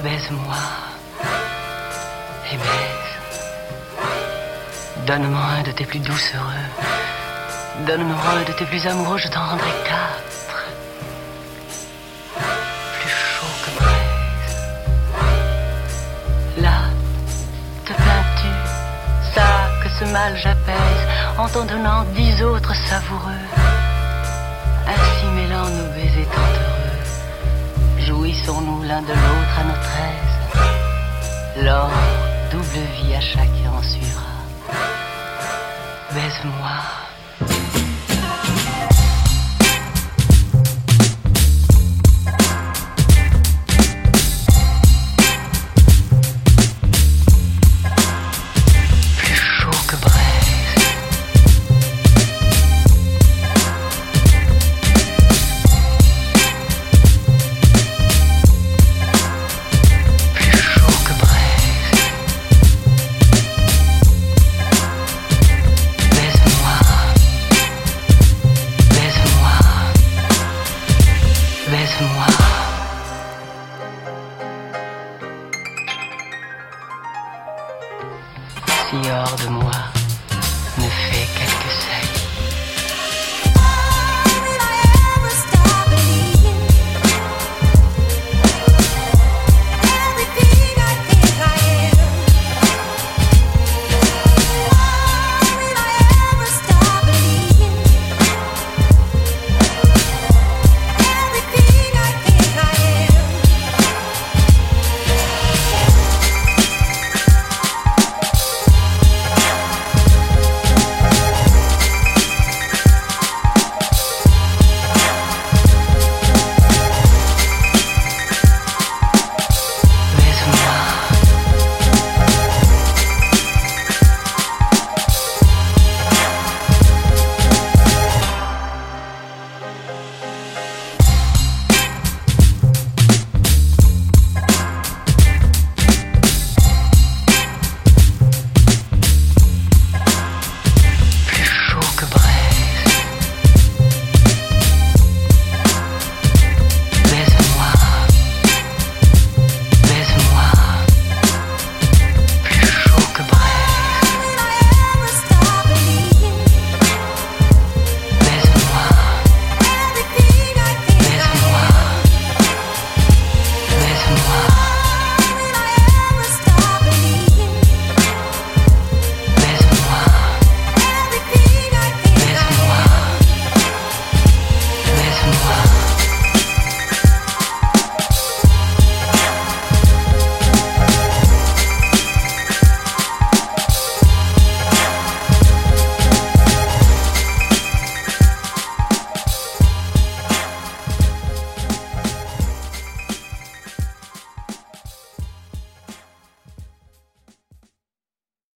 baise-moi et baise. Donne-moi un de tes plus douces heureux. Donne-moi un de tes plus amoureux, je t'en rendrai quatre. Plus chaud que braise. Là, te plains-tu, ça que ce mal j'apaise, en t'en donnant dix autres savoureux. Ainsi nos baisers heureux, jouissons-nous l'un de l'autre à notre aise. L'or, double vie à chacun en suivra. Baise-moi. Hors de moi,